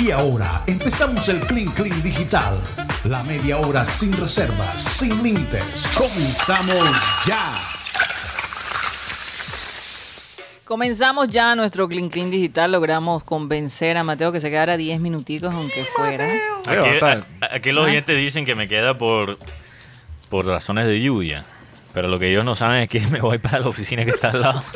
Y ahora empezamos el Clean Clean Digital. La media hora sin reservas, sin límites. Comenzamos ya. Comenzamos ya nuestro Clean Clean Digital. Logramos convencer a Mateo que se quedara 10 minuticos, aunque fuera. Aquí, a- aquí los oyentes dicen que me queda por, por razones de lluvia. Pero lo que ellos no saben es que me voy para la oficina que está al lado.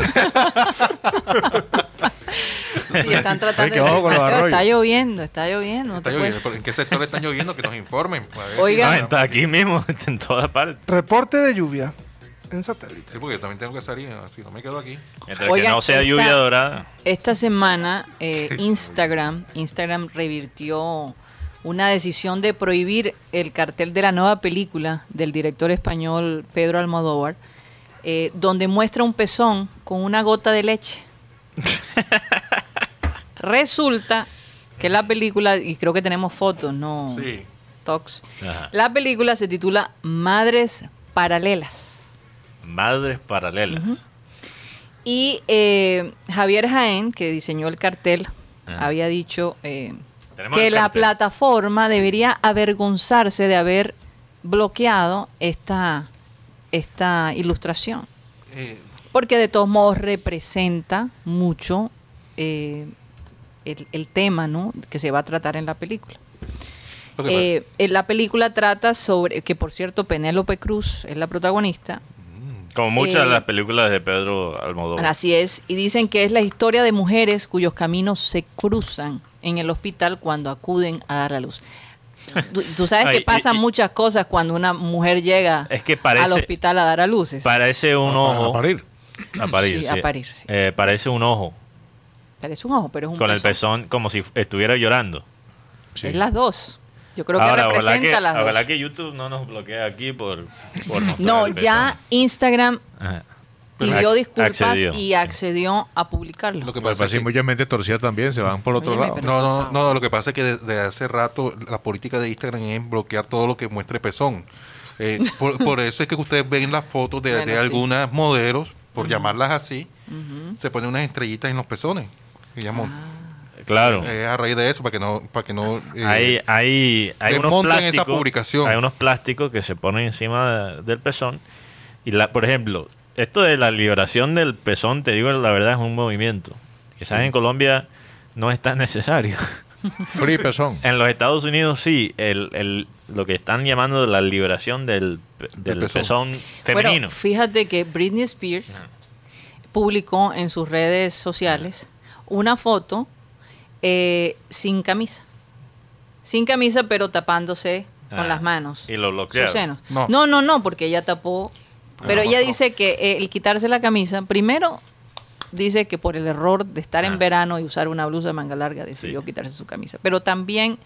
Sí, están tratando de con los está lloviendo, está lloviendo. no Está te lloviendo. puedes- ¿En qué sector están lloviendo? Que nos informen. a ver si- Oiga. No, está aquí mismo, en todas partes. Reporte de lluvia en satélite. Sí, porque yo también tengo que salir. Si no me quedo aquí. Mientras Oigan, que no sea esta- lluvia dorada. Esta semana eh, Instagram, Instagram revirtió una decisión de prohibir el cartel de la nueva película del director español Pedro Almodóvar, eh, donde muestra un pezón con una gota de leche. Resulta que la película, y creo que tenemos fotos, ¿no? Sí. Tox. Ajá. La película se titula Madres Paralelas. Madres paralelas. Y eh, Javier Jaén, que diseñó el cartel, Ajá. había dicho eh, que la cartel. plataforma debería avergonzarse de haber bloqueado esta, esta ilustración. Eh, Porque de todos modos representa mucho el, el tema ¿no? que se va a tratar en la película. Eh, en la película trata sobre, que por cierto Penélope Cruz es la protagonista, Como muchas Eh, de las películas de Pedro Almodóvar. Así es, y dicen que es la historia de mujeres cuyos caminos se cruzan en el hospital cuando acuden a dar a luz. Tú, tú sabes Ay, que pasan y- y- muchas cosas cuando una mujer llega Es que parece- al hospital a dar a luces. Parece un ojo. a parir. A parir, Sí, a parir, sí. Eh, parece un ojo. Parece un ojo, pero es un con el pezón. como si estuviera llorando. Es las dos. Yo creo que Ahora, representa que, las dos. ojalá que YouTube no nos bloquee aquí por, por No, ya. Instagram Ajá. pidió disculpas accedió. y accedió a publicarlo. Lo que Pues pasa es que- mucha mente torcida también, se van por otro lado. No, no, no, lo que pasa es que desde hace rato la política de Instagram es bloquear todo lo que muestre pezón. Eh, por, por eso es que ustedes ven las fotos de, Bueno, de sí. algunas modelos, por llamarlas así, se ponen unas estrellitas en los pezones. Que llamo- Claro. eh, a raíz de eso, para que no... Para que no eh, hay hay, hay unos esa plásticos. publicación. Hay unos plásticos que se ponen encima de- del pezón. Y la, por ejemplo, esto de la liberación del pezón, te digo la verdad, es un movimiento. Quizás en Colombia no es tan necesario. Free pezón. En los Estados Unidos sí, el, el- lo que están llamando la liberación del, del pezón. pezón, femenino. Bueno, fíjate que Britney Spears publicó en sus redes sociales una foto eh, sin camisa. Sin camisa, pero tapándose con Ah, las manos. y lo sus bloquearon. senos. No. No, no, no, porque ella tapó. Pero Ah, ella no. dice que eh, el quitarse la camisa, primero dice que por el error de estar Ah. en verano y usar una blusa de manga larga decidió Sí. quitarse su camisa. Pero también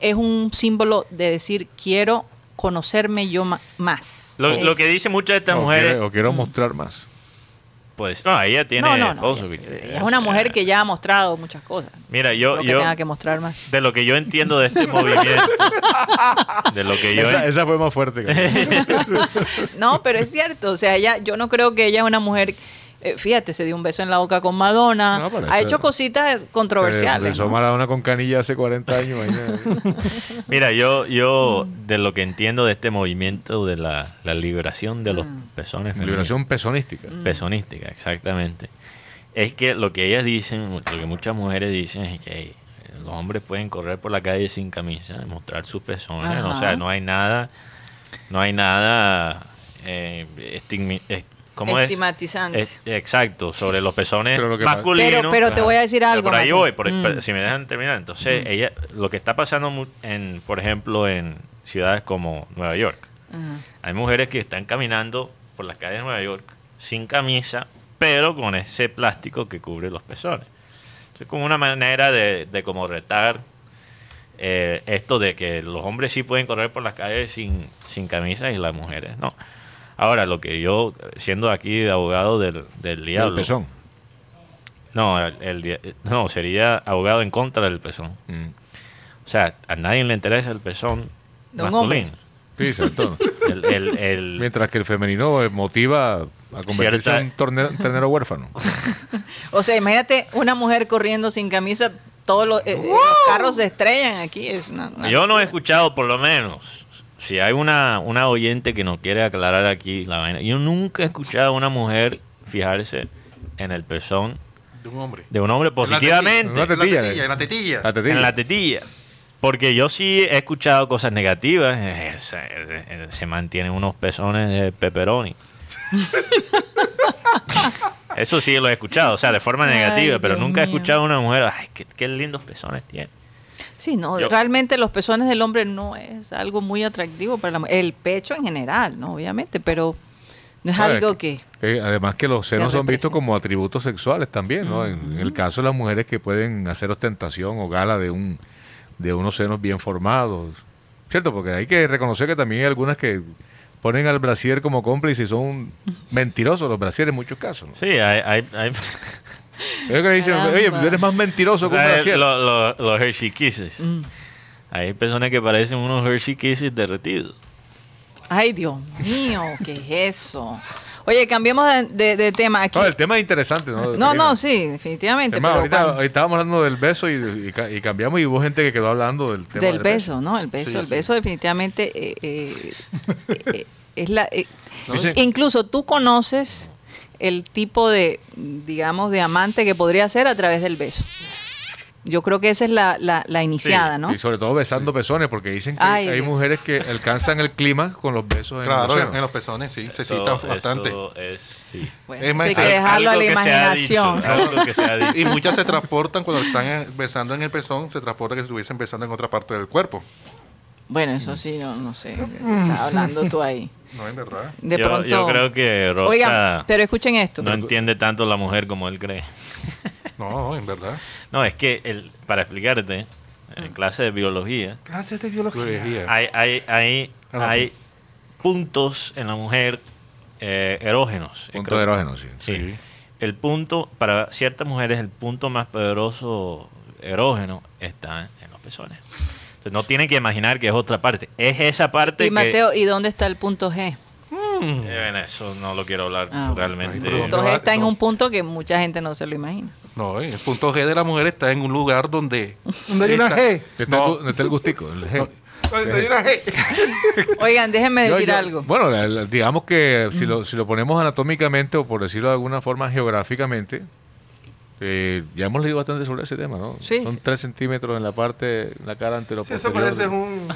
es un símbolo de decir quiero conocerme yo ma- más. lo, que dice muchas de estas O mujeres, quiere- o quiero mostrar más. Pues, no, ella tiene no, no, no. esposo, ella- que- ella es una mujer que ya ha mostrado muchas cosas. Mira, yo, que yo tenga que mostrar más. de lo que yo entiendo de este movimiento, de lo que yo Esa, esa fue más fuerte. No, pero es cierto. O sea, ella, yo no creo que ella es una mujer. Eh, fíjate, se dio un beso en la boca con Madonna. No, ha eso- hecho cositas controversiales. Empezó ¿no? Maradona con canilla hace 40 años. Mira, yo, yo de lo que entiendo de este movimiento de la, la liberación de los pezones femeninos. Liberación pezonística. Pezonística, exactamente. Es que lo que ellas dicen, lo que muchas mujeres dicen es que eh, los hombres pueden correr por la calle sin camisa, mostrar sus pezones, Ajá. o sea, no hay nada, no hay nada eh, ¿cómo es? Estigmatizante. Es- exacto, sobre los pezones Pero lo que pa- masculinos. Pero- pero te voy a decir Pero algo, Por ahí voy, por- Mm. por- si me dejan terminar. Entonces, ella, lo que está pasando en, por ejemplo, en ciudades como Nueva York, Ajá. hay mujeres que están caminando por las calles de Nueva York sin camisa, pero con ese plástico que cubre los pezones. Es como una manera de, de como retar eh, esto de que los hombres sí pueden correr por las calles sin, sin camisa y las mujeres no. Ahora, lo que yo, siendo aquí abogado del, del El diablo... pezón. No, el, no, sería abogado en contra del pezón. Mm. O sea, a nadie le interesa el pezón De un hombre. masculino. Sí, exacto. El, el- el- Mientras que el femenino motiva a convertirse Cierta- en torne- ternero huérfano. O sea, imagínate una mujer corriendo sin camisa, todos los, eh, eh, los carros se estrellan aquí. Es una- una Yo no he escuchado, por lo menos, si hay una, una oyente que nos quiere aclarar aquí la vaina, yo nunca he escuchado a una mujer fijarse en el pezón De un hombre. de un hombre positivamente, En la tetilla, eh. en la tetilla. La tetilla. en la tetilla. Porque yo sí he escuchado cosas negativas. eh, Se, eh, se mantienen unos pezones de pepperoni. Eso sí lo he escuchado, o sea, de forma Ay, negativa, pero Dios nunca he escuchado a una mujer, ay, qué, qué lindos pezones tiene. Sí, no, Yo- realmente los pezones del hombre no es algo muy atractivo para la mujer. El pecho en general, ¿no? Obviamente, pero no es algo que... Eh, además que los senos son vistos como atributos sexuales también, ¿no? En, en el caso de las mujeres que pueden hacer ostentación o gala de un de unos senos bien formados, ¿cierto? Porque hay que reconocer que también hay algunas que ponen al brasier como cómplice y son mentirosos los brasieres en muchos casos. ¿no? Sí, hay... hay, hay Es que dicen, Caramba. oye, tú eres más mentiroso que un ¿sabes? brasier. Lo- lo- los Hershey Kisses. Mm. Hay personas que parecen unos Hershey Kisses derretidos. Ay, Dios mío, ¿qué es eso? Oye, cambiemos de, de- de tema aquí. No, el tema es interesante, ¿no? No, no, sí, definitivamente. Pero ahorita, cuando- ahorita estábamos hablando del beso y, y ca- y cambiamos y hubo gente que quedó hablando del tema del beso, ¿no? El beso, Sí, el sí. beso definitivamente eh, eh, eh, es la... eh, incluso tú conoces el tipo de, digamos, de amante que podría ser a través del beso. Yo creo que esa es la, la, la iniciada, ¿no? Y sobre todo besando pezones, porque dicen que Ay, hay Dios. mujeres que alcanzan el clima con los besos en Claro, los en, los pezones, sí. Se citan bastante. es, sí. Bueno, Es más, eso hay que dejarlo a la se imaginación. dicho, se. Y muchas se transportan cuando están besando en el pezón, se transportan que si estuviesen besando en otra parte del cuerpo. Bueno, eso sí, no, no sé. Estás hablando tú ahí. No, en verdad. De yo, pronto. yo creo que Rosa Oigan, pero escuchen esto. no entiende tanto la mujer como él cree. No, en verdad. No, es que el, para explicarte, en clase de biología, Clases de biología. Biología. hay, hay, hay, Ah, hay puntos en la mujer eh, erógenos. Punto Creo- de erógeno, sí. Sí. El punto, para ciertas mujeres, el punto más poderoso erógeno está en los pezones. Entonces, no tienen que imaginar que es otra parte. Es esa parte Y que... Mateo, ¿y dónde está el punto G? Eh, bueno, eso no lo quiero hablar Ah, realmente. El punto G está en un punto que mucha gente no se lo imagina. No, el punto G de la mujer está en un lugar donde. Donde hay una G. ¿Dónde está, No. está el gustico? El G. Donde hay una G. Oigan, déjenme decir yo- algo. Bueno, digamos que si, lo, si lo ponemos anatómicamente o por decirlo de alguna forma geográficamente, eh, ya hemos leído bastante sobre ese tema, ¿no? Sí. Son 3 centímetros en la parte, en la cara anterior. Sí, eso parece un,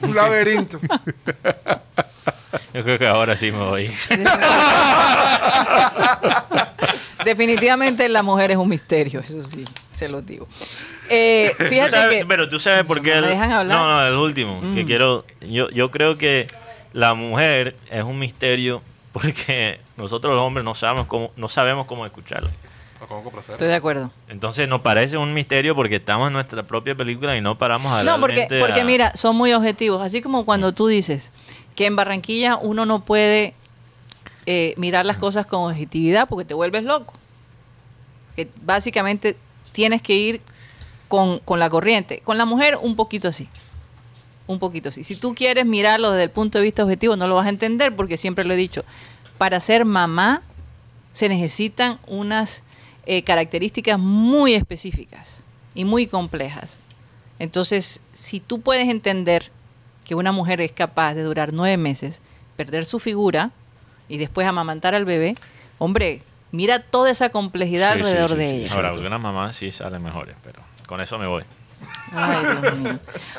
un, un laberinto. Yo creo que ahora sí me voy. Definitivamente la mujer es un misterio, eso sí, se los digo. Eh, Tú fíjate sabes- que... Pero tú sabes por qué... No, no, el último. Que Mm. quiero... Yo, yo creo que la mujer es un misterio porque nosotros los hombres no sabemos cómo, no sabemos cómo escucharla. Estoy de acuerdo. Entonces nos parece un misterio porque estamos en nuestra propia película y no paramos a No, porque, porque a- mira, son muy objetivos. Así como cuando tú dices que en Barranquilla uno no puede eh, mirar las cosas con objetividad porque te vuelves loco. Que básicamente tienes que ir con, con la corriente. Con la mujer un poquito así. Un poquito así. Si tú quieres mirarlo desde el punto de vista objetivo, no lo vas a entender porque siempre lo he dicho. Para ser mamá se necesitan unas eh, características muy específicas y muy complejas. Entonces, si tú puedes entender que una mujer es capaz de durar nueve meses, perder su figura y después amamantar al bebé, hombre, mira toda esa complejidad Sí, alrededor sí, de ella. Ahora, algunas mamás sí salen mejores, pero con eso me voy. Ay, Dios mío.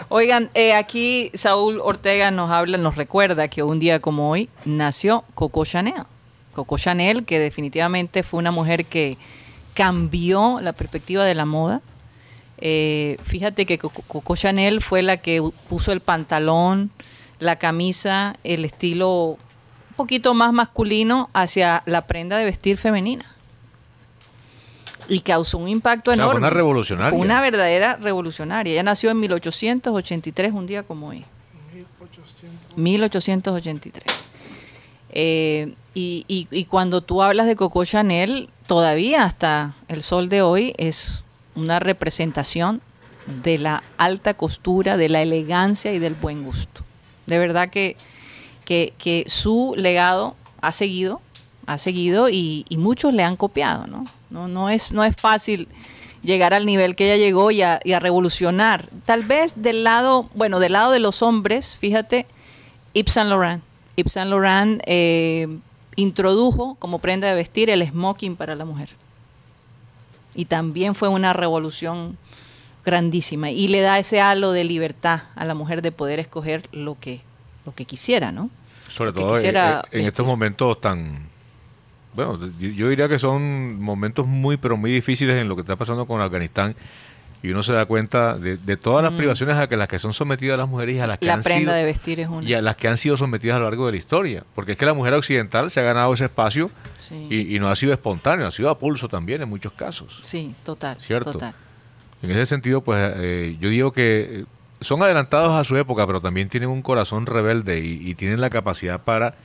Oigan, eh, aquí Saúl Ortega nos habla, nos recuerda que un día como hoy nació Coco Chanel. Coco Chanel, que definitivamente fue una mujer que cambió la perspectiva de la moda. Eh, fíjate que Coco, Chanel fue la que puso el pantalón, la camisa, el estilo un poquito más masculino hacia la prenda de vestir femenina. Y causó un impacto O sea, fue enorme. una revolucionaria. Fue una verdadera revolucionaria. Ella nació en 1883, un día como hoy. 1883. Eh, y, y- y cuando tú hablas de Coco Chanel, todavía hasta el sol de hoy es una representación de la alta costura, de la elegancia y del buen gusto. De verdad que, que, su legado ha seguido, ha seguido y, muchos le han copiado, ¿no? No, no, es, no es fácil llegar al nivel que ella llegó y a, y a revolucionar. Tal vez del lado, bueno, del lado de los hombres, fíjate, Yves Saint Laurent. Yves Saint Laurent eh, introdujo como prenda de vestir el smoking para la mujer. Y también fue una revolución grandísima. Y le da ese halo de libertad a la mujer de poder escoger lo que, lo que quisiera, ¿no? Sobre Lo todo eh, quisiera eh, en estos momentos tan... Bueno, yo diría que son momentos muy, pero muy difíciles en lo que está pasando con Afganistán. Y uno se da cuenta de, de todas las privaciones a que las que son sometidas las mujeres y a las que Mm. La han prenda sido, de vestir es una. y a las que han sido sometidas a lo largo de la historia. Porque es que la mujer occidental se ha ganado ese espacio Sí. y, y no ha sido espontáneo, ha sido a pulso también en muchos casos. Sí, total. Cierto. total. En ese sentido, pues eh, yo digo que eh, son adelantados a su época, pero también tienen un corazón rebelde y, y tienen la capacidad para,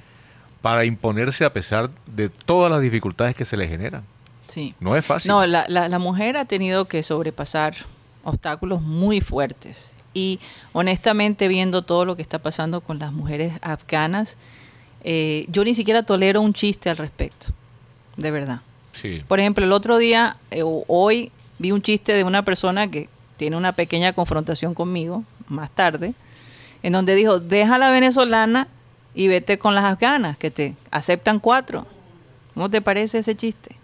para imponerse a pesar de todas las dificultades que se les generan. Sí. No es fácil. No, la, la, la mujer ha tenido que sobrepasar obstáculos muy fuertes. Y honestamente, viendo todo lo que está pasando con las mujeres afganas, eh, yo ni siquiera tolero un chiste al respecto. De verdad. Sí. Por ejemplo, el otro día, eh, o- hoy, vi un chiste de una persona que tiene una pequeña confrontación conmigo, más tarde, en donde dijo, deja a la venezolana y vete con las afganas, que te aceptan cuatro. ¿Cómo te parece ese chiste?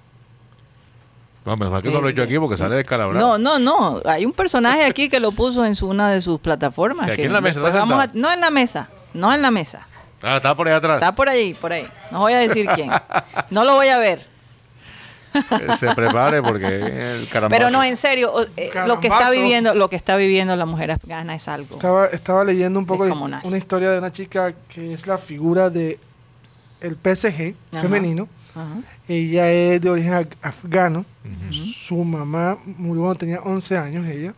No, menos mal que no lo he hecho aquí porque sale descalabrado. No, no, no. Hay un personaje aquí que lo puso en su, una de sus plataformas. Sí, aquí que en la mesa, después ¿está vamos a- sentado? no en la mesa, no en la mesa. Ah, está por ahí atrás. Está por ahí, por ahí. No voy a decir quién. No lo voy a ver. Eh, Se prepare porque el carambazo. Pero no, en serio, eh, lo que está viviendo, lo que está viviendo la mujer afgana es algo. Estaba, estaba leyendo un poco una historia de una chica que es la figura de el PSG Ajá. femenino. Ajá. Ella es de origen af- afgano. Su mamá murió cuando tenía 11 años ella.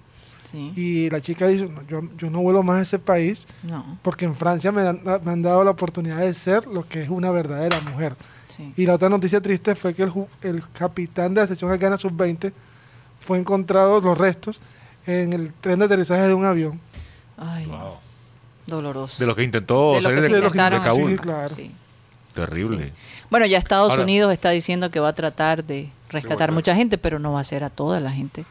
Sí. Y la chica dice, "No, yo, yo no vuelvo más a ese país No. porque en Francia me han, me han dado la oportunidad de ser lo que es una verdadera mujer. Sí. Y la otra noticia triste fue que el, capitán de la sección afgana sub-20 fue encontrado los restos en el tren de aterrizaje de un avión. Ay, Wow. doloroso. De lo que intentó De lo salir que de, de que-. Sí, claro. Sí. Terrible. Bueno, ya Estados Ahora- Unidos está diciendo que va a tratar de rescatar mucha gente, pero no va a ser a toda la gente.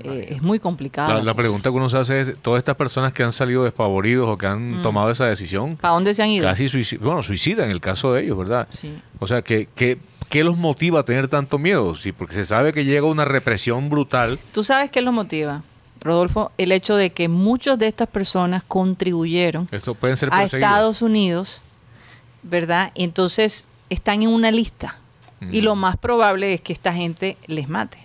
Eh, es muy complicado. La, la pregunta que uno se hace es, todas estas personas que han salido despavoridos o que han Mm. tomado esa decisión, ¿Para dónde se han ido? casi suicida, bueno, suicida en el caso de ellos, ¿verdad? Sí. O sea, ¿qué, qué, qué los motiva a tener tanto miedo? Sí, porque se sabe que llega una represión brutal. ¿Tú sabes qué los motiva, Rodolfo? El hecho de que muchas de estas personas contribuyeron Esto pueden ser a. Estados Unidos, ¿verdad? Entonces están en una lista. Y lo más probable es que esta gente les mate.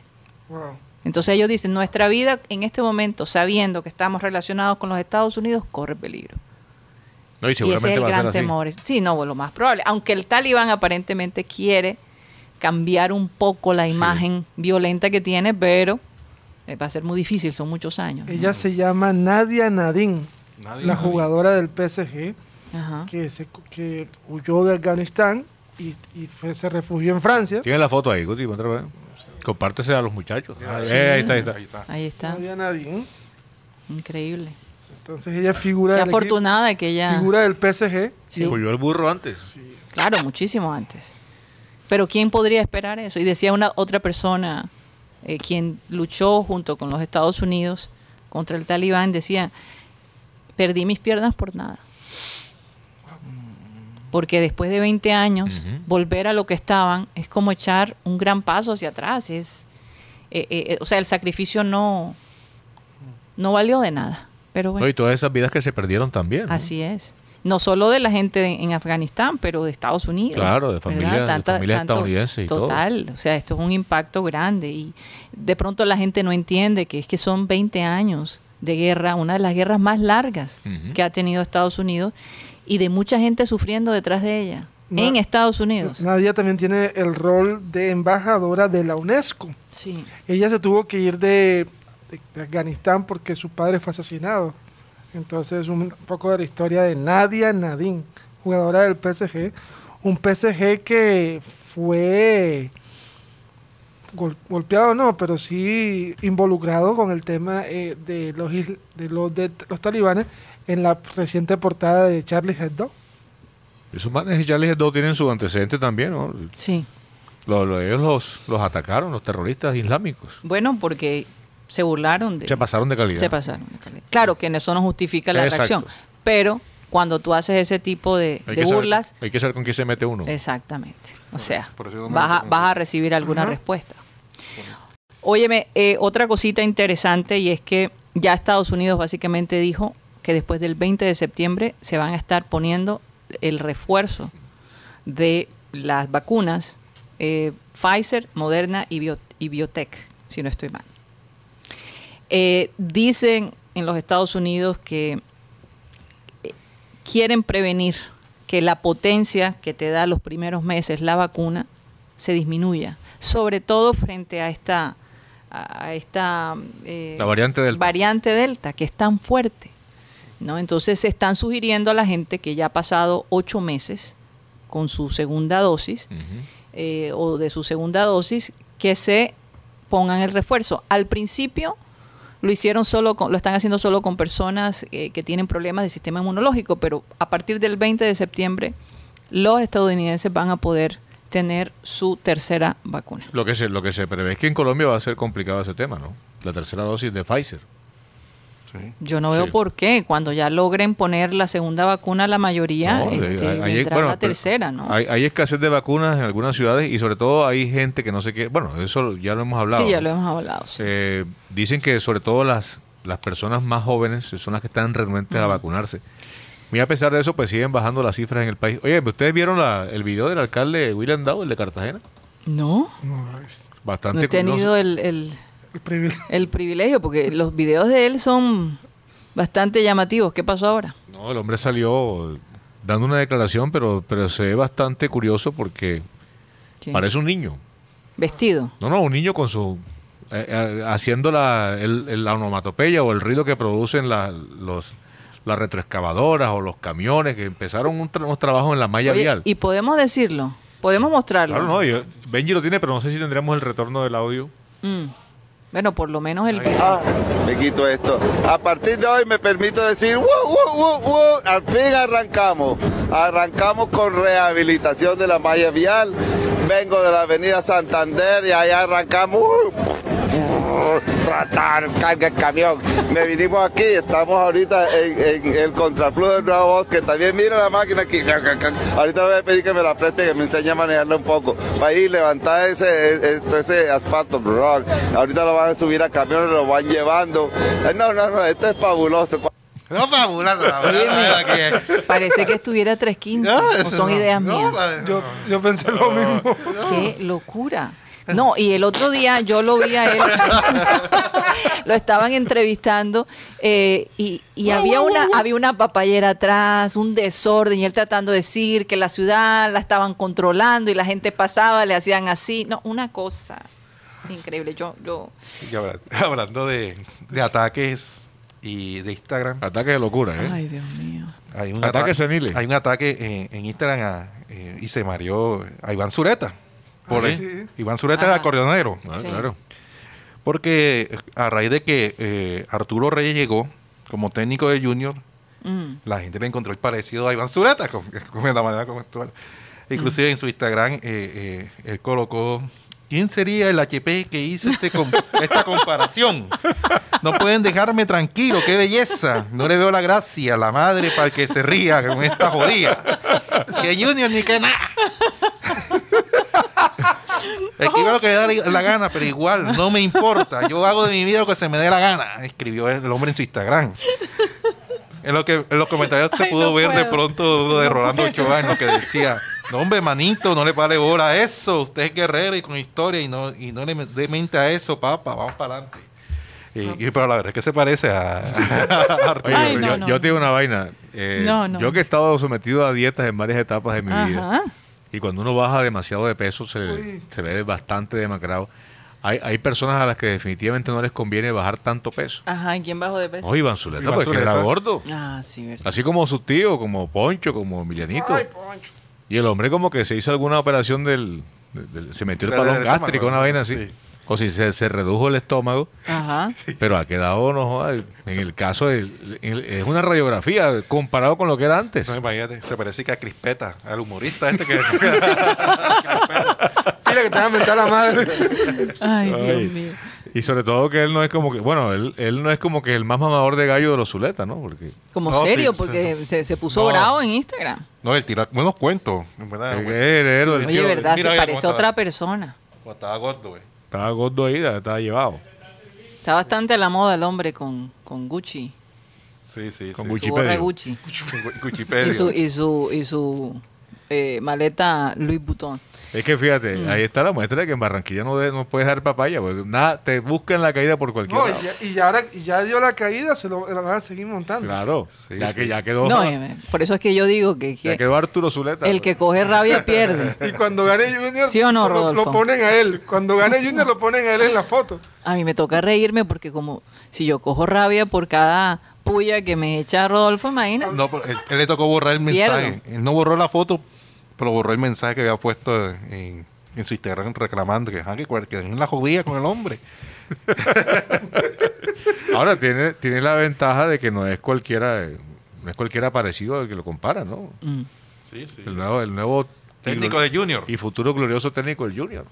Wow. Entonces ellos dicen, nuestra vida en este momento, sabiendo que estamos relacionados con los Estados Unidos, corre peligro. No, y Y ese seguramente es el va a ser gran así. temor. Sí, no, lo más probable. Aunque el talibán aparentemente quiere cambiar un poco la imagen violenta que tiene, pero eh, va a ser muy difícil, son muchos años. ¿no? Ella se llama Nadia Nadine, Nadie- la jugadora del PSG, Ajá. que, se, que huyó de Afganistán y, y fue- se refugió en Francia. Tiene la foto ahí, Guti, otra vez. Compártese a los muchachos. Ah, Sí. eh, ahí está, ahí está. Ahí está. Ahí está, Nadia Nadine. increíble. Entonces ella figura, Qué del equipo- afortunada de que ella... figura del PSG. Sí. Huyó el burro antes. Claro, muchísimo antes. Pero ¿quién podría esperar eso? Y decía una otra persona, eh, quien luchó junto con los Estados Unidos contra el talibán, decía, perdí mis piernas por nada. Porque después de 20 años, volver a lo que estaban es como echar un gran paso hacia atrás. Es, eh, eh, o sea, el sacrificio no, no valió de nada. Pero bueno. No, y todas esas vidas que se perdieron también. ¿no? Así es. No solo de la gente de- en Afganistán, pero de Estados Unidos. Claro, de ¿verdad? familia- de familias estadounidenses y todo. Total, o sea, esto es un impacto grande y de pronto la gente no entiende que es que son 20 años de guerra, una de las guerras más largas que ha tenido Estados Unidos y de mucha gente sufriendo detrás de ella en Estados Unidos. Nadia también tiene el rol de embajadora de la UNESCO. Sí. Ella se tuvo que ir de, de- de Afganistán porque su padre fue asesinado. Entonces, un poco de la historia de Nadia Nadine, jugadora del PSG. Un PSG que fue gol- golpeado, no, pero sí involucrado con el tema eh, de, los, de, los, de los talibanes en la reciente portada de Charlie Hebdo. Esos manes y Charlie Hebdo tienen su antecedente también, ¿no? Sí. Lo- lo- ellos los, los atacaron, los terroristas islámicos. Bueno, porque se burlaron de... Se pasaron de calidad. Se pasaron de calidad. Claro que eso no justifica la Exacto. reacción, pero cuando tú haces ese tipo de, Hay de que saber- burlas, hay que saber con quién se mete uno. exactamente. O sea, eso vas, a, vas recibir alguna respuesta. Óyeme, eh, otra cosita interesante y es que ya Estados Unidos básicamente dijo que después del 20 de septiembre se van a estar poniendo el refuerzo de las vacunas eh, Pfizer, Moderna y, Bio- y Biotech, si no estoy mal. Eh, dicen en los Estados Unidos que eh, quieren prevenir que la potencia que te da los primeros meses la vacuna se disminuya, sobre todo frente a esta a esta eh, La variante Delta. variante Delta, que es tan fuerte. ¿No? Entonces se están sugiriendo a la gente que ya ha pasado ocho meses con su segunda dosis eh, o de su segunda dosis que se pongan el refuerzo. Al principio lo hicieron solo con, lo están haciendo solo con personas eh, que tienen problemas de sistema inmunológico, pero a partir del 20 de septiembre los estadounidenses van a poder tener su tercera vacuna. Lo que se lo que se prevé es que en Colombia va a ser complicado ese tema, ¿no? La tercera dosis de Pfizer. Sí. Yo no veo Sí. por qué. Cuando ya logren poner la segunda vacuna, la mayoría No, este, hay- hay- bueno, la tercera, ¿no? Hay, hay escasez de vacunas en algunas ciudades y sobre todo hay gente que no se quiere. Bueno, eso ya lo hemos hablado. sí, ya lo hemos hablado. sí. Eh, dicen que sobre todo las, las personas más jóvenes son las que están renuentes a vacunarse. Y a pesar de eso, pues siguen bajando las cifras en el país. Oye, ¿ustedes vieron la- el video del alcalde William Dow, el de Cartagena? No, Bastante no he tenido el- el privilegio. el privilegio, porque los videos de él son bastante llamativos. ¿Qué pasó ahora? No, el hombre salió dando una declaración, pero, pero se ve bastante curioso porque ¿Qué? parece un niño. Vestido. No, no, un niño con su... eh, eh, haciendo la, el, el- la onomatopeya o el ruido que producen la- los, las retroexcavadoras o los camiones que empezaron un tra- unos trabajos en la malla Oye, vial. y podemos decirlo, podemos mostrarlo. Claro, no, yo- Benji lo tiene, pero no sé si tendremos el retorno del audio. Mm. Bueno, por lo menos el Ah, me quito esto. A partir de hoy me permito decir, "Woo, woo, woo, woo". al fin arrancamos. Arrancamos con rehabilitación de la malla vial. Vengo de la avenida Santander y allá arrancamos. Tratar, carga el camión. Me vinimos aquí, estamos ahorita en, en el contraflujo del Nuevo Bosque. También mira la máquina aquí. Ahorita voy a pedir que me la preste, que me enseñe a manejarla un poco. Para ir levantar ese, ese, ese asfalto. bro. Ahorita lo van a subir a camiones, lo van llevando. Eh, No, no, no, esto es fabuloso. No, fabuloso. Parece que estuviera 315. No, o son no. ideas No, mías. vale, Yo, no. yo pensé lo mismo. Qué locura. No, y el otro día yo lo vi a él, lo estaban entrevistando eh, y, y había una había una papayera atrás, un desorden y él tratando de decir que la ciudad la estaban controlando y la gente pasaba, le hacían así, no, una cosa increíble. Yo yo Y habla- hablando de, de ataques y de Instagram, Ataque de locura, ¿eh? ay, Dios mío. hay un Ataques ataque, seniles. hay un ataque en, en Instagram a- eh, y se mareó a Iván Zureta. Por Ah, sí. Iván Zureta era acordeonero. Ah, Sí. Claro. Porque eh, a raíz de que eh, Arturo Reyes llegó como técnico de Junior, Mm. la gente le encontró el parecido a Iván Zureta con, con la manera como actual. Inclusive en su Instagram eh, eh, él colocó ¿Quién sería el HP que hizo este com- esta comparación? No pueden dejarme tranquilo, qué belleza. No le veo la gracia a la madre para que se ría con esta jodida. Que Junior ni que nada. Escribe lo que le da la la gana, pero igual, no me importa. Yo hago de mi vida lo que se me dé la gana. Escribió el hombre en su Instagram. En, lo que, en los comentarios se Ay, pudo no ver de pronto uno de No Rolando puedo. Ochoa en lo que decía, no hombre, manito, no le pare bola a eso. Usted es guerrero y con historia y no, y no le dé mente a eso, papá. Vamos para adelante. Y, y- pero la verdad es que se parece a, a Arturo. Ay, yo, no, yo- no. yo te digo una vaina. eh, No, no. Yo que he estado sometido a dietas en varias etapas de mi vida. Y cuando uno baja demasiado de peso se, se ve bastante demacrado. Hay, hay personas a las que definitivamente no les conviene bajar tanto peso. Ajá, ¿y quién bajó de peso? No, Iván Zuleta, Iván porque era gordo. Ah, sí, verdad. Así como su tío, como Poncho, como Emilianito. Ay, Poncho. Y el hombre como que se hizo alguna operación del... del- se metió el palón gástrico, estómago, una vaina así. sí. O si se, se redujo el estómago. Ajá. Pero ha quedado, no en el caso, de, es una radiografía comparado con lo que era antes. No, imagínate, se parece que a Crispeta, al humorista este que... Mira que te va a mentar la madre. Ay, Ay. Dios mío. Y sobre todo que él no es como que, bueno, él, él no es como que el más mamador de gallo de los zuletas, ¿no? Porque Como No, serio, sí, porque sí. se, se puso No. bravo en Instagram. No, él tira buenos cuentos. Verdad, heredero del Oye, verdad, se parece a otra persona. Cuando estaba gordo, güey. Estaba gordo ahí, estaba llevado. Está bastante a la moda el hombre con, con Gucci. Sí, sí, Con sí. Gucci. Su gorra. Gucci. Gu- Wikipedia. Y su, y su, y su eh, maleta Louis Vuitton. Es que fíjate, Mm. ahí está la muestra de que en Barranquilla no, de- no puedes dar papaya, porque nada, te buscan la caída por cualquier No, lado. y ya, y ya ahora y ya dio la caída, se lo la van a seguir montando. Claro, Sí, ya sí. que ya quedó, No, eh, por eso es que yo digo que, ya que quedó Arturo Zuleta. el que coge rabia pierde. Y cuando gane Junior, ¿Sí o no, lo- lo, ponen a él. Cuando gane Junior, lo ponen a él en la foto. A mí me toca reírme porque como si yo cojo rabia por cada puya que me echa Rodolfo, imagínate. No, pero él, él le tocó borrar el Pierdo. mensaje. Él no borró la foto, pero borró el mensaje que había puesto en, en su Instagram reclamando que, ah, que, que en la jodía con el hombre. Ahora tiene, tiene la ventaja de que no es cualquiera, eh, no es cualquiera parecido al que lo compara, ¿no? Mm. Sí, sí. El nuevo, el nuevo Técnico de Junior. y futuro glorioso técnico del Junior.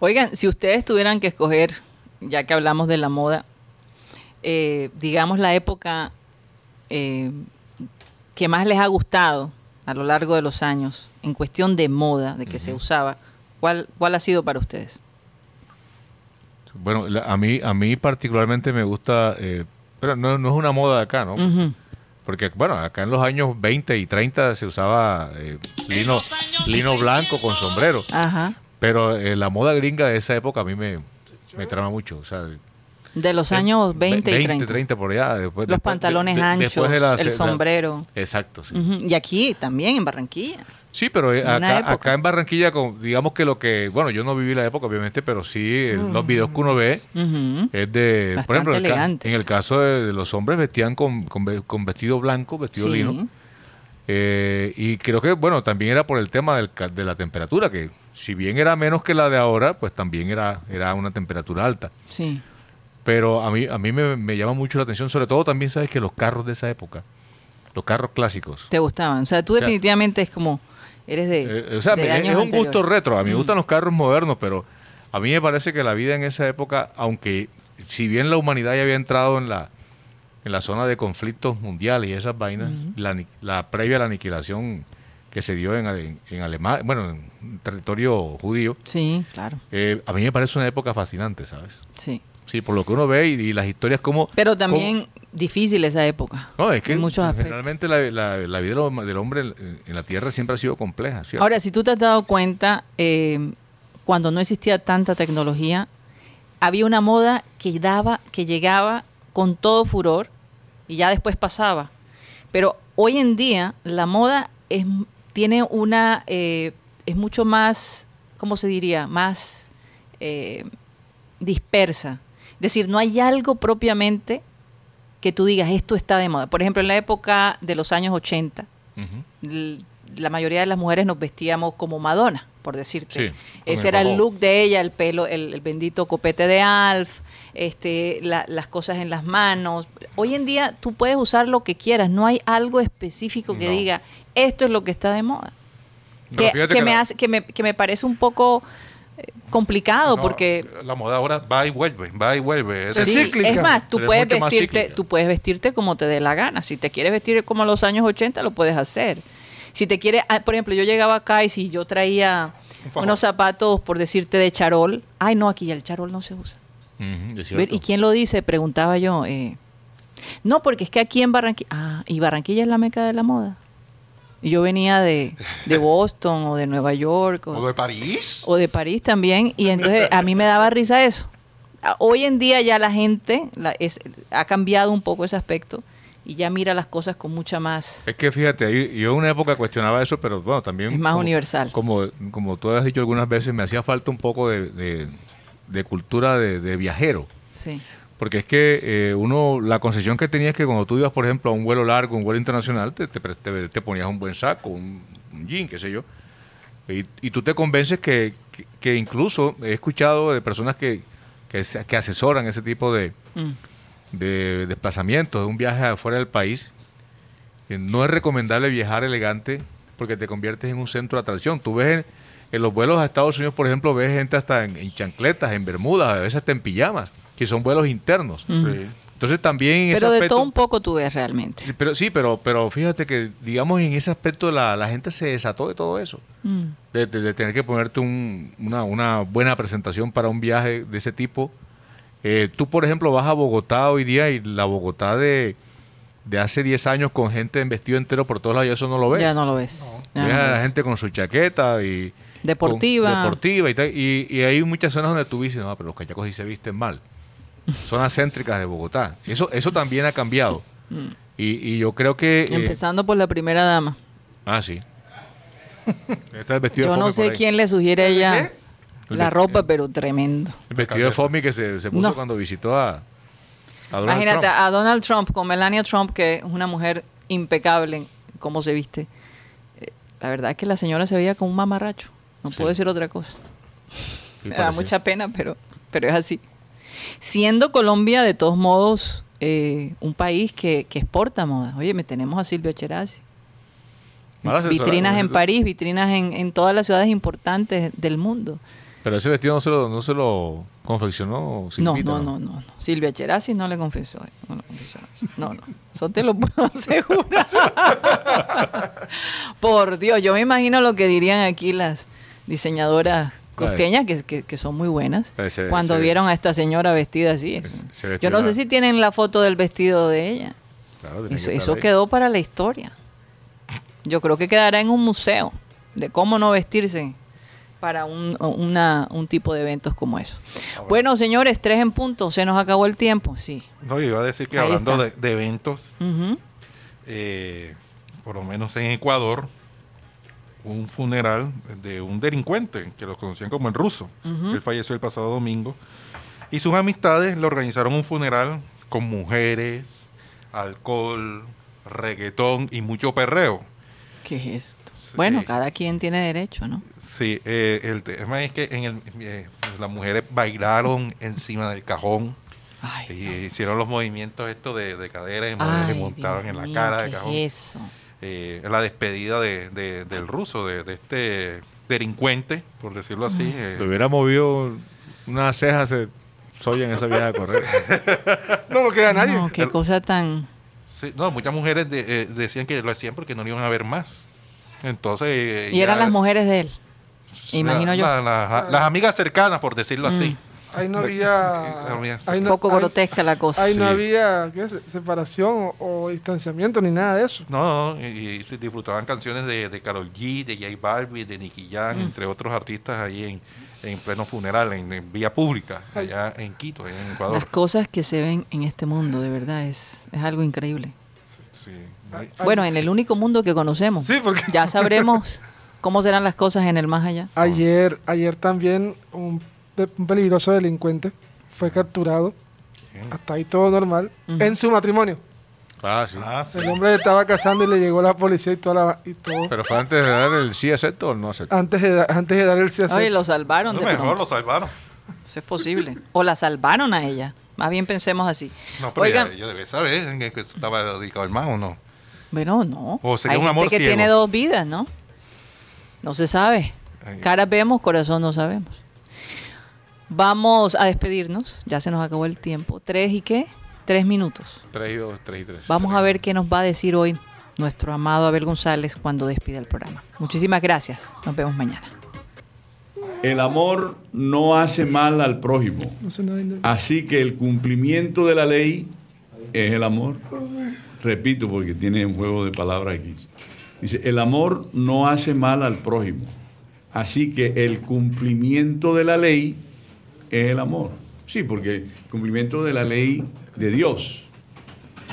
Oigan, si ustedes tuvieran que escoger, ya que hablamos de la moda, eh, digamos la época eh, que más les ha gustado a lo largo de los años, en cuestión de moda, de que se usaba, ¿cuál, ¿cuál ha sido para ustedes? Bueno, la- a mí, a mí particularmente me gusta, eh, pero no, no es una moda de acá, ¿no? Porque, bueno, acá en los años 20 y 30 se usaba eh, lino, lino blanco con sombrero. Ajá. Pero eh, la moda gringa de esa época a mí me, me trama mucho. O sea, De los años 20 y 30. por allá. Después, Los después- pantalones de- anchos, después de la- el la- sombrero. exacto, sí. Y aquí también, en Barranquilla. Sí, pero eh, acá, acá en Barranquilla, con- digamos que lo que, bueno, yo no viví la época, obviamente, pero sí los videos que uno ve Ujú. es de, por Bastante ejemplo, en el, ca- elegante. en el caso de, de los hombres vestían con, con, ve- con vestido blanco, vestido Sí. lino. Eh, y creo que, bueno, también era por el tema del de la temperatura, que si bien era menos que la de ahora, pues también era, era una temperatura alta. Sí. Pero a mí, a mí me, me llama mucho la atención, sobre todo también sabes que los carros de esa época, los carros clásicos, ¿Te gustaban? O sea, tú sea, definitivamente es como, eres de, Eh, o sea, de es, años es un gusto retro. A mí me Mm. gustan los carros modernos, pero a mí me parece que la vida en esa época, aunque si bien la humanidad ya había entrado en la en la zona de conflictos mundiales y esas vainas, la, ani- la previa a la aniquilación que se dio en, Ale- en Alemania, bueno, en territorio judío, Sí, claro. eh, a mí me parece una época fascinante, ¿sabes? Sí. Sí, por lo que uno ve y, y las historias como... Pero también difícil esa época. No, es que en muchos aspectos. generalmente la, la- la vida del hom- del hombre en, en la tierra siempre ha sido compleja, ¿cierto? Ahora, si tú te has dado cuenta, eh, cuando no existía tanta tecnología, había una moda que daba, que llegaba con todo furor y ya después pasaba. Pero hoy en día la moda es, tiene una, eh, es mucho más, ¿cómo se diría? Más eh, dispersa. Decir, no hay algo propiamente que tú digas, esto está de moda. Por ejemplo, en la época de los años 80, Ujú. l- la mayoría de las mujeres nos vestíamos como Madonna, por decirte. Sí, Ese el era el look de ella, el pelo, el, el bendito copete de Alf, este, la- las cosas en las manos. Hoy en día tú puedes usar lo que quieras, no hay algo específico que No. diga, esto es lo que está de moda. Pero Que, fíjate que que me la- hace, que, me, que me parece un poco complicado No, porque La moda ahora va y vuelve, va y vuelve. Es Es Sí, cíclica. es más, tú Pero puedes vestirte, tú puedes vestirte como te dé la gana. Si te quieres vestir como los años 80, lo puedes hacer. Si te quieres, ah, por ejemplo, yo llegaba acá y si yo traía Un unos zapatos, por decirte, de charol, ay no, aquí ya el charol no se usa. ¿Y quién lo dice? Preguntaba yo. eh, no, porque es que aquí en Barranquilla, ah, y Barranquilla es la meca de la moda. Y yo venía de, de Boston o de Nueva York o, ¿O de París? o de París también, y entonces a mí me daba risa eso. A- Hoy en día ya la gente la- es- ha cambiado un poco ese aspecto y ya mira las cosas con mucha más... Es que fíjate, ahí- yo en una época cuestionaba eso, pero bueno, también... Es más como- universal. Como, como tú has dicho algunas veces, me hacía falta un poco de, de- de cultura de, de viajero. Sí, Porque es que eh, uno, la concesión que tenías es que cuando tú ibas, por ejemplo, a un vuelo largo, un vuelo internacional, te, te, te- te ponías un buen saco, un, un jean, qué sé yo. Y, y tú te convences que, que- que incluso he escuchado de personas que, que, se- que asesoran ese tipo de, Mm. de desplazamientos, de un viaje afuera del país, no es recomendable viajar elegante porque te conviertes en un centro de atracción. Tú ves en los vuelos a Estados Unidos, por ejemplo, ves gente hasta en, en chancletas, en bermudas, a veces hasta en pijamas, que son vuelos internos. Sí. Entonces también en ese Pero de aspecto- todo un poco tú ves realmente. Sí, pero sí, pero, pero fíjate que, digamos, en ese aspecto la, la gente se desató de todo eso. Mm. De, de- de tener que ponerte un- una, una buena presentación para un viaje de ese tipo. Eh, tú, por ejemplo, vas a Bogotá hoy día y la Bogotá de, de hace 10 años con gente en vestido entero por todos lados, y eso no lo ves. Ya no lo ves. Ya Ves no a la ves. gente con su chaqueta y... Deportiva. con- deportiva y tal. Y, y hay muchas zonas donde tú dices, no, pero los cachacos sí se visten mal. Zonas céntricas de Bogotá. Eso, eso también ha cambiado. Y, y yo creo que... eh, Empezando por la primera dama. ah, sí. Está el vestido Yo de no sé quién le sugiere a ella El la ropa, pero tremendo. El vestido de Fomi que se, se puso No. cuando visitó a, a Imagínate Trump. a Donald Trump con Melania Trump, que es una mujer impecable en cómo se viste. Eh, La verdad es que la señora se veía como un mamarracho. No puedo decir otra cosa. Sí, Me da mucha pena, pero, pero es así. Siendo Colombia, de todos modos, eh, un país que, que exporta moda. Oye, me tenemos a Silvia asesorado, Vitrinas en. París, vitrinas en, en todas las ciudades importantes del mundo. Pero ese vestido no se lo, no se lo confeccionó No, Silvita, no, no, no, no. Silvia Cherazzi no le confesó. eh, No, confesó no, no. Eso te lo puedo asegurar. Por Dios, yo me imagino lo que dirían aquí las diseñadoras costeñas, que, que- que son muy buenas, se- cuando se- vieron a esta señora vestida así. Es- se Yo no sé si tienen la foto del vestido de ella. Claro, Eso, que quedó para la historia. Yo creo que quedará en un museo de cómo no vestirse para un, una- un tipo de eventos como eso. Bueno, señores, tres en punto. Se nos acabó el tiempo. Sí. No, yo iba a decir que Ahí hablando de, eventos, eh, por lo menos en Ecuador, un funeral de un delincuente que lo conocían como el ruso. Él falleció el pasado domingo. Y sus amistades le organizaron un funeral con mujeres, alcohol, reggaetón y mucho perreo. ¿Qué es esto? Bueno, cada quien tiene derecho, ¿no? Sí, eh, el tema es que en el, eh, las mujeres bailaron encima del cajón. Ay, Y hicieron los movimientos estos de, de cadera y Ay, montaron Dios en la mío, cara de ¿qué cajón. es eso? Eh, la despedida de, de- del ruso, de, de este delincuente, por decirlo así. eh, Le hubiera movido una ceja, se soya en esa vieja a correr. No lo queda nadie. No, qué cosa tan... sí, no, muchas mujeres de- eh, decían que lo hacían porque no lo iban a ver más. Entonces. eh, Y eran las mujeres de él. Imagino la- yo. la- la- las amigas cercanas, por decirlo así. Ahí no había. ahí Un no- poco ahí- grotesca la cosa. Ahí no Sí. había ¿qué es? separación o, o distanciamiento ni nada de eso. No, no, y, y se disfrutaban canciones de, de Karol G, de J Balvin, de Nicky Jam, Mm. entre otros artistas ahí en, en pleno funeral, en, en vía pública, allá en Quito, allá en Ecuador. Las cosas que se ven en este mundo, de verdad, es, es algo increíble. Sí. Ay, Bueno, en el único mundo que conocemos. Sí, porque- Ya sabremos cómo serán las cosas en el más allá. Ayer, ayer también un, de- un peligroso delincuente fue capturado. Hasta ahí todo normal. En su matrimonio. Ah, sí. Ah, sí. El hombre estaba casando y le llegó la policía y, toda la- y todo. Pero fue antes de dar el sí acepto o el no acepto. Antes de, antes de dar el sí Oye, acepto. lo salvaron No, de mejor pronto. lo salvaron. Eso es posible. O la salvaron a ella. Más bien pensemos así. No, pero Oigan, ella, ella debe saber en qué estaba dedicado el man o no. bueno, no. O sería Hay un gente amor que ciego. tiene dos vidas, ¿no? No se sabe. Ay. Caras vemos, corazón no sabemos. Vamos a despedirnos. Ya se nos acabó el tiempo. ¿Tres y qué? Tres minutos. 3 y 2, 3 y 3. Vamos a ver qué nos va a decir hoy nuestro amado Abel González cuando despida el programa. Muchísimas gracias. Nos vemos mañana. El amor no hace mal al prójimo. Así que el cumplimiento de la ley es el amor. Repito porque tiene un juego de palabras aquí. Dice, el amor no hace mal al prójimo. Así que el cumplimiento de la ley es el amor. Sí, porque el cumplimiento de la ley de Dios.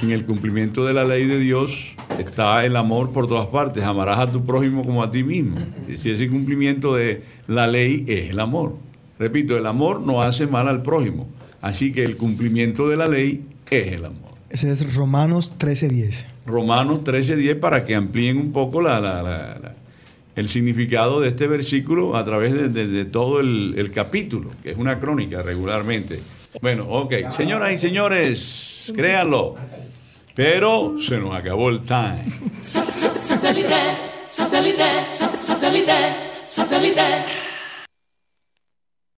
En el cumplimiento de la ley de Dios está el amor por todas partes. Amarás a tu prójimo como a ti mismo. Si ese cumplimiento de la ley es el amor. Repito, el amor no hace mal al prójimo. Así que el cumplimiento de la ley es el amor. Ese es Romanos 13:10. Romanos 13:10 para que amplíen un poco la- la- la- la- el significado de este versículo a través de, todo el, el capítulo, que es una crónica regularmente. Bueno, ok, señoras y señores, créanlo, pero se nos acabó el time. Satellite, satellite, satellite, satellite.